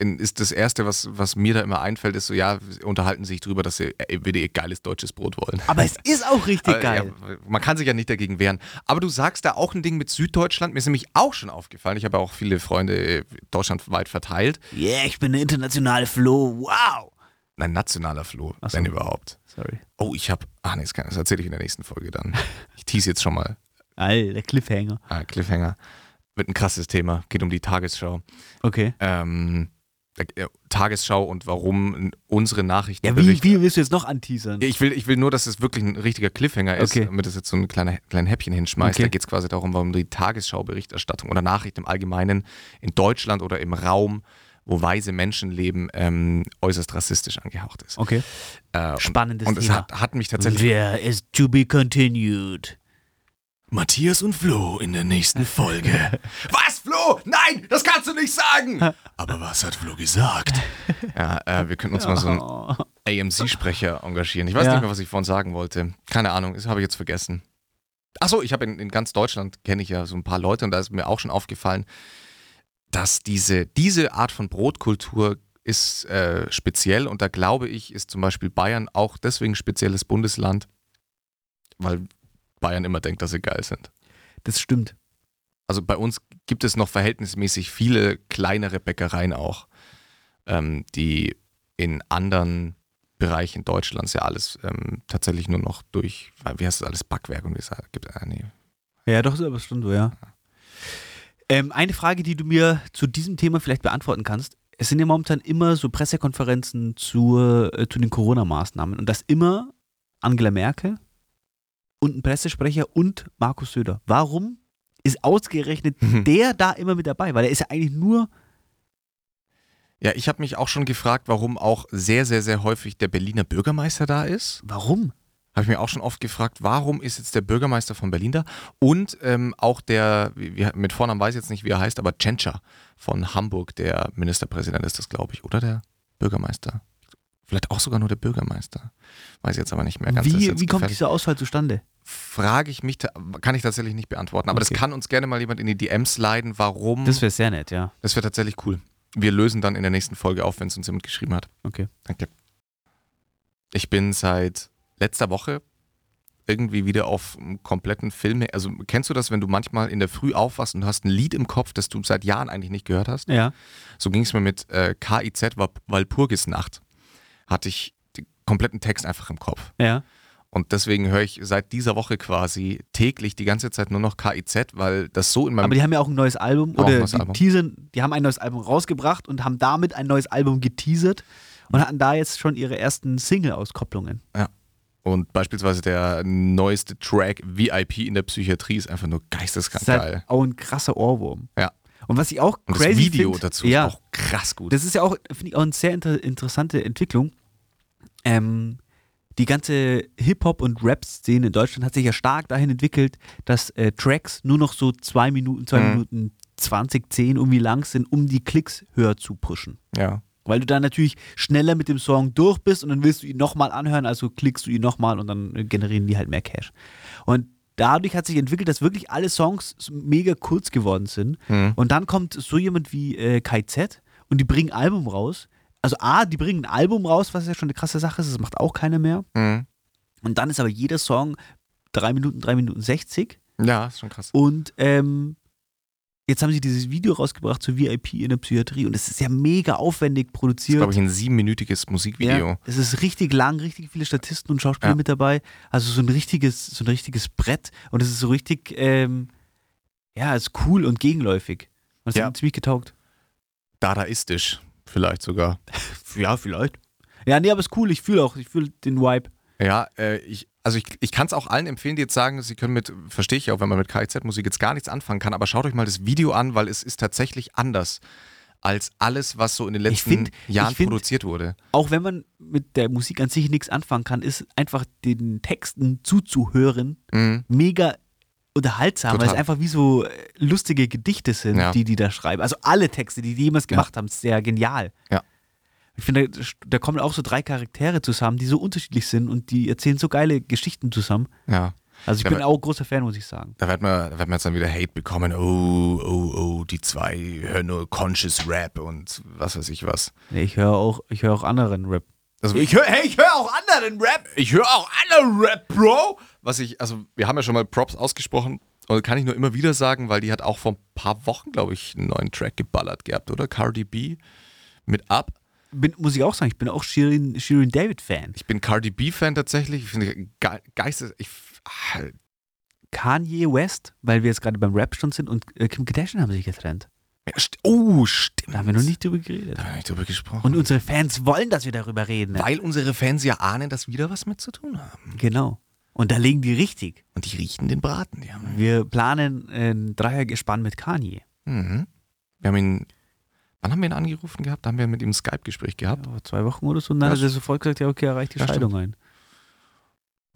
ist das Erste, was, was mir da immer einfällt, ist so, ja, sie unterhalten sich drüber, dass sie äh, wieder ihr geiles deutsches Brot wollen. Aber es ist auch richtig Aber, geil. Ja, man kann sich ja nicht dagegen wehren. Aber du sagst da auch ein Ding mit Süddeutschland. Mir ist nämlich auch schon aufgefallen. Ich habe auch viele Freunde äh, deutschlandweit verteilt. Yeah, ich bin eine internationale Flo. Wow. Nein, nationaler Floh, Ach so. wenn überhaupt. Sorry. Oh, ich habe. Ach nee, das, kann- das erzähle ich in der nächsten Folge dann. Ich tease jetzt schon mal. Alter, Cliffhanger. Ah, Cliffhanger. Wird ein krasses Thema. Geht um die Tagesschau. Okay. Ähm, äh, Tagesschau und warum unsere Nachrichten. Ja, wie, wie willst du jetzt noch anteasern? Ich will, ich will nur, dass es wirklich ein richtiger Cliffhanger ist, Okay. damit es jetzt so ein kleiner, kleinen Häppchen hinschmeißt. Okay. Da geht es quasi darum, warum die Tagesschau-Berichterstattung oder Nachrichten im Allgemeinen in Deutschland oder im Raum, wo weise Menschen leben, ähm, äußerst rassistisch angehaucht ist. Okay. Äh, und- Spannendes Und es Thema. hat, hat mich tatsächlich. There is to be continued. Matthias und Flo in der nächsten Folge. was, Flo? Nein, das kannst du nicht sagen! Aber was hat Flo gesagt? Ja, äh, wir könnten uns mal so einen. AMC-Sprecher engagieren. Ich weiß Ja. nicht mehr, was ich vorhin sagen wollte. Keine Ahnung, das habe ich jetzt vergessen. Achso, ich habe in, in ganz Deutschland, kenne ich ja so ein paar Leute und da ist mir auch schon aufgefallen, dass diese, diese Art von Brotkultur ist äh, speziell und da glaube ich, ist zum Beispiel Bayern auch deswegen ein spezielles Bundesland, weil Bayern immer denkt, dass sie geil sind. Das stimmt. Also bei uns gibt es noch verhältnismäßig viele kleinere Bäckereien auch, ähm, die in anderen Bereichen Deutschlands ja alles ähm, tatsächlich nur noch durch, wie heißt das alles, Backwerk und wie es gibt. Äh, nee. Ja, doch, ist aber stimmt so, ja. Ähm, eine Frage, die du mir zu diesem Thema vielleicht beantworten kannst. Es sind ja momentan immer so Pressekonferenzen zur, äh, zu den Corona-Maßnahmen und das immer Angela Merkel und ein Pressesprecher und Markus Söder. Warum ist ausgerechnet Mhm. der da immer mit dabei? Weil er ist ja eigentlich nur Ja, ich habe mich auch schon gefragt, warum auch sehr, sehr, sehr häufig der Berliner Bürgermeister da ist. Warum? Habe ich mir auch schon oft gefragt, warum ist jetzt der Bürgermeister von Berlin da? Und ähm, auch der, wie, mit Vornamen weiß ich jetzt nicht, wie er heißt, aber Tschentscher von Hamburg, der Ministerpräsident ist das, glaube ich, oder der Bürgermeister? Vielleicht auch sogar nur der Bürgermeister. Weiß jetzt aber nicht mehr ganz. Wie, wie kommt dieser Ausfall zustande? Frage ich mich, kann ich tatsächlich nicht beantworten. Aber Okay. das kann uns gerne mal jemand in die DMs leiten, warum. Das wäre sehr nett, ja. das wäre tatsächlich cool. Wir lösen dann in der nächsten Folge auf, wenn es uns jemand geschrieben hat. Okay. Danke. Ich bin seit letzter Woche irgendwie wieder auf einem kompletten Film. Also kennst du das, wenn du manchmal in der Früh aufwachst und du hast ein Lied im Kopf, das du seit Jahren eigentlich nicht gehört hast? Ja. So ging es mir mit äh, KIZ Wal- Walpurgisnacht. Hatte ich den kompletten Text einfach im Kopf. Ja. Und deswegen höre ich seit dieser Woche quasi täglich die ganze Zeit nur noch KIZ, weil das so in meinem Aber die haben ja auch ein neues Album oder neues die Album. teasern, die haben ein neues Album rausgebracht und haben damit ein neues Album geteasert und hatten da jetzt schon ihre ersten Single-Auskopplungen. Und beispielsweise der neueste Track VIP in der Psychiatrie ist einfach nur Das geisteskrank ist halt geil. auch ein krasser Ohrwurm. Ja. Und was ich auch Und crazy das Video find, dazu ja, ist auch krass gut. Das ist ja auch, finde ich, auch eine sehr inter interessante Entwicklung. Ähm, die ganze Hip-Hop- und Rap-Szene in Deutschland hat sich ja stark dahin entwickelt, dass äh, Tracks nur noch so zwei Minuten, zwei Mhm. Minuten 20, 10 irgendwie lang sind, um die Klicks höher zu pushen. ja. Weil du dann natürlich schneller mit dem Song durch bist und dann willst du ihn nochmal anhören, also klickst du ihn nochmal und dann äh, generieren die halt mehr Cash. Und dadurch hat sich entwickelt, dass wirklich alle Songs so mega kurz geworden sind. Mhm. Und dann kommt so jemand wie äh, KZ und die bringen ein Album raus. Also A, die bringen ein Album raus, was ja schon eine krasse Sache ist, das macht auch keiner mehr. Mhm. Und dann ist aber jeder Song 3 Minuten, 3 Minuten 60. Ja, ist schon krass. Und ähm, jetzt haben sie dieses Video rausgebracht zu VIP in der Psychiatrie und es ist ja mega aufwendig Das ist, produziert. glaube ich, ein siebenminütiges Musikvideo. Ja, es ist richtig lang, richtig viele Statisten und Schauspieler Ja. mit dabei. Also so ein richtiges, so ein richtiges Brett. Und es ist so richtig, ähm, ja, es ist cool und gegenläufig. Und es Ja. hat ziemlich getaugt. Dadaistisch, vielleicht sogar. Ja, vielleicht. Ja, nee, aber es ist cool. Ich fühle auch, ich fühle den Vibe. Ja, äh, ich, also ich, ich kann es auch allen empfehlen, die jetzt sagen, sie können mit, verstehe ich auch, wenn man mit KIZ-Musik jetzt gar nichts anfangen kann, aber schaut euch mal das Video an, weil es ist tatsächlich anders als alles, was so in den letzten find- Jahren find- produziert wurde. Auch wenn man mit der Musik an sich nichts anfangen kann, ist einfach den Texten zuzuhören Mhm. mega unterhaltsam, weil Total. es einfach wie so äh, lustige Gedichte sind, Ja. die die da schreiben. Also alle Texte, die die jemals gemacht haben, ist sehr genial. Ja. Ich finde, da- da kommen auch so drei Charaktere zusammen, die so unterschiedlich sind und die erzählen so geile Geschichten zusammen. Ja. Also ich Ja, bin auch großer Fan, muss ich sagen. Da wird man, da wird man jetzt dann wieder Hate bekommen. Oh, oh, oh, die zwei hören nur Conscious Rap und was weiß ich was. Nee, ich höre auch, ich höre auch anderen Rap. Also höre hey, ich höre auch anderen Rap. Ich höre auch alle Rap, Bro. Was ich, also wir haben ja schon mal Props ausgesprochen und kann ich nur immer wieder sagen, weil die hat auch vor ein paar Wochen, glaube ich, einen neuen Track geballert gehabt, oder? Cardi B mit Up. Bin, muss ich auch sagen, ich bin auch Shirin, Shirin David Fan. Ich bin Cardi B-Fan tatsächlich. Ich finde ge geistes. Ich, ah, Kanye West, weil wir jetzt gerade beim Rap schon sind und äh, Kim Kardashian haben sich getrennt. Ja, st oh, stimmt. Da haben wir noch nicht drüber geredet. Da haben wir nicht drüber gesprochen. Und unsere Fans wollen, dass wir darüber reden. weil unsere Fans ja ahnen, dass wir da was mit zu tun haben. Genau. Und da legen die richtig. Und die riechen den Braten. Die haben, Wir planen ein Dreiergespann mit Kanye. mhm. Wir haben ihn. Wann haben wir ihn angerufen gehabt? Da haben wir mit ihm ein Skype-Gespräch gehabt. Ja, vor zwei Wochen oder so. Und dann Ja, hat er sofort gesagt, ja, okay, er reicht die Ja, Scheidung ein.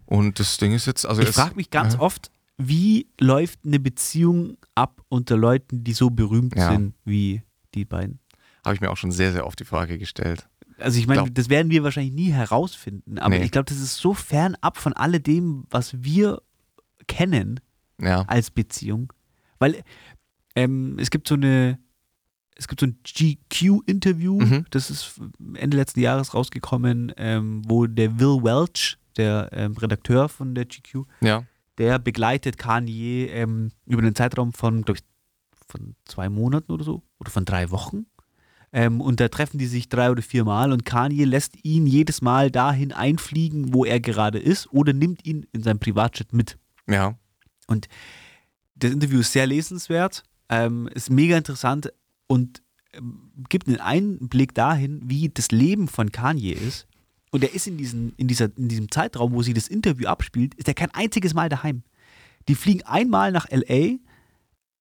Und das Ding ist jetzt, also Ich frage mich ganz Ja. oft, wie läuft eine Beziehung ab unter Leuten, die so berühmt Ja. sind wie die beiden? Habe ich mir auch schon sehr, sehr oft die Frage gestellt. Also ich meine, Glaub- das werden wir wahrscheinlich nie herausfinden, aber Nee. ich glaube, das ist so fernab von alledem, was wir kennen Ja. als Beziehung. Weil ähm, es gibt so eine es gibt so ein GQ-Interview, Mhm. das ist Ende letzten Jahres rausgekommen, ähm, wo der Will Welch, der ähm, Redakteur von der GQ, Ja. Der begleitet Kanye ähm, über einen Zeitraum von, glaube ich, von zwei Monaten oder so, oder von drei Wochen. Ähm, und da treffen die sich drei oder vier Mal und Kanye lässt ihn jedes Mal dahin einfliegen, wo er gerade ist, oder nimmt ihn in sein Privatjet mit. Ja. Das Interview ist sehr lesenswert, ähm, ist mega interessant und ähm, gibt einen Einblick dahin, wie das Leben von Kanye ist. Und er ist in, diesen, in, dieser, in diesem Zeitraum, wo sie das Interview abspielt, ist er kein einziges Mal daheim. Die fliegen einmal nach L.A.,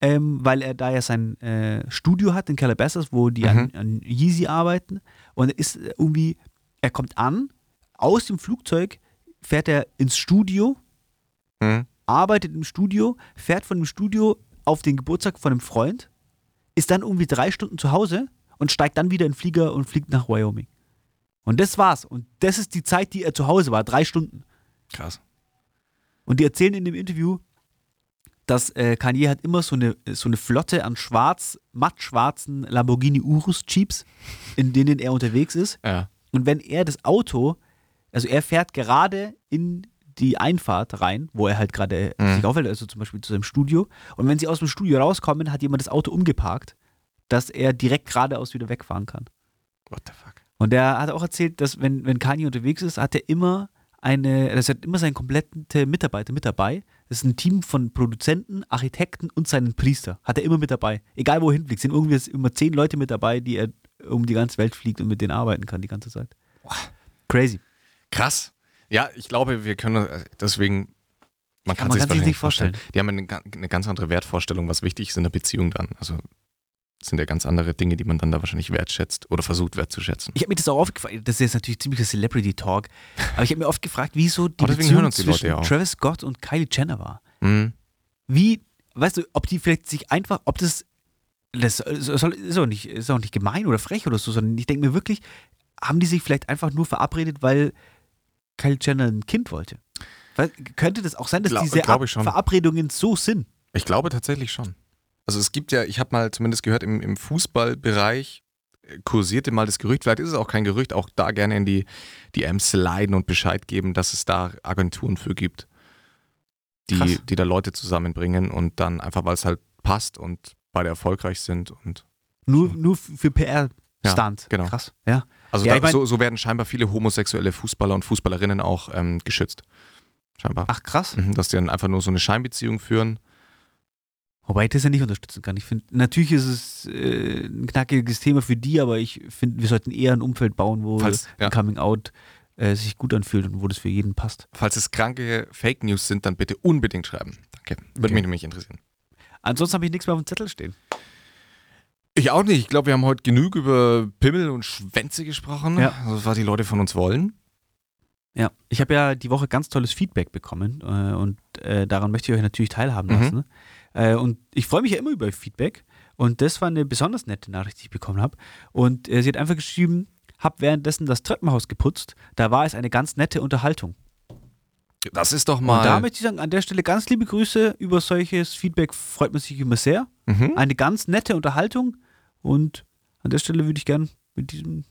ähm, weil er da ja sein äh, Studio hat in Calabasas, wo die an, an Yeezy arbeiten. Und er ist irgendwie, er kommt an, aus dem Flugzeug fährt er ins Studio, Mhm. arbeitet im Studio, fährt von dem Studio auf den Geburtstag von einem Freund, ist dann irgendwie drei Stunden zu Hause und steigt dann wieder in den Flieger und fliegt nach Wyoming. Und das war's. Und das ist die Zeit, die er zu Hause war, drei Stunden. Krass. Und die erzählen in dem Interview, dass äh, Kanye hat immer so eine, so eine Flotte an schwarz, matt schwarzen Lamborghini Urus Jeeps, in denen er unterwegs ist. Ja. Und wenn er das Auto, also er fährt gerade in die Einfahrt rein, wo er halt gerade Mhm. sich aufhält, also zum Beispiel zu seinem Studio. Und wenn sie aus dem Studio rauskommen, hat jemand das Auto umgeparkt, dass er direkt geradeaus wieder wegfahren kann. What the fuck? Und er hat auch erzählt, dass wenn, wenn Kanye unterwegs ist, hat er immer eine, das hat immer seinen kompletten Mitarbeiter mit dabei. Das ist ein Team von Produzenten, Architekten und seinen Priester. Hat er immer mit dabei. Egal wo er hinfliegt, sind irgendwie immer zehn Leute mit dabei, die er um die ganze Welt fliegt und mit denen arbeiten kann die ganze Zeit. Crazy. Krass. Ja, ich glaube, wir können äh, deswegen. Man kann, man sich kann sich nicht vorstellen. Die haben eine, eine ganz andere Wertvorstellung, was wichtig ist in der Beziehung dann. Also sind ja ganz andere Dinge, die man dann da wahrscheinlich wertschätzt oder versucht wertzuschätzen. Ich habe mir das auch oft gefragt, das ist jetzt natürlich ziemlicher Celebrity-Talk, aber ich habe mir oft gefragt, wieso die Beziehung die zwischen ja. Travis Scott und Kylie Jenner war. Mhm. wie, weißt du, ob die vielleicht sich einfach, ob das, das soll, ist, auch nicht, ist auch nicht gemein oder frech oder so, sondern ich denke mir wirklich, haben die sich vielleicht einfach nur verabredet, weil Kylie Jenner ein Kind wollte? Weil, könnte das auch sein, dass Gla- diese Ab. Verabredungen so sind? Ich glaube tatsächlich schon. Also es gibt ja, ich habe mal zumindest gehört, im, im Fußballbereich äh, kursierte mal das Gerücht, vielleicht ist es auch kein Gerücht, auch da gerne in die DMs sliden und Bescheid geben, dass es da Agenturen für gibt, die, Krass. die da Leute zusammenbringen und dann einfach, weil es halt passt und beide erfolgreich sind und Nur, nur für PR-Stunt. genau. Krass, ja. also Ja, da, ich mein- so, so werden scheinbar viele homosexuelle Fußballer und Fußballerinnen auch ähm, geschützt. Scheinbar. Ach, krass. Mhm, Dass die dann einfach nur so eine Scheinbeziehung führen. Wobei ich das ja nicht unterstützen kann. Ich finde, natürlich ist es äh, ein knackiges Thema für die, aber ich finde, wir sollten eher ein Umfeld bauen, wo Falls- ja. ein Coming Out äh, sich gut anfühlt und wo das für jeden passt. Falls es kranke Fake News sind, dann bitte unbedingt schreiben. Danke. Würde Okay. mich nämlich interessieren. Ansonsten habe ich nichts mehr auf dem Zettel stehen. Ich auch nicht. Ich glaube, wir haben heute genug über Pimmel und Schwänze gesprochen. Ja. Also, was die Leute von uns wollen. Ja, ich habe ja die Woche ganz tolles Feedback bekommen äh, und äh, daran möchte ich euch natürlich teilhaben Mhm. lassen. Äh, und ich freue mich ja immer über Feedback und das war eine besonders nette Nachricht, die ich bekommen habe. Und äh, sie hat einfach geschrieben, hab währenddessen das Treppenhaus geputzt, da war es eine ganz nette Unterhaltung. Das ist doch Und mal. da möchte ich sagen, an der Stelle ganz liebe Grüße über solches Feedback freut man sich immer sehr. mhm. Eine ganz nette Unterhaltung und an der Stelle würde ich gern mit diesem,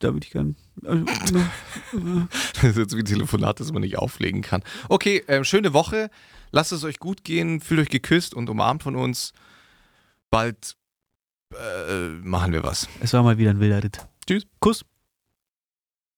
da würde ich gern, also, Das ist jetzt wie ein Telefonat, das man nicht auflegen kann. Okay, ähm, schöne Woche. Lasst es euch gut gehen. Fühlt euch geküsst und umarmt von uns. Bald äh, machen wir was. es war mal wieder ein wilder Ritt. Tschüss. Kuss.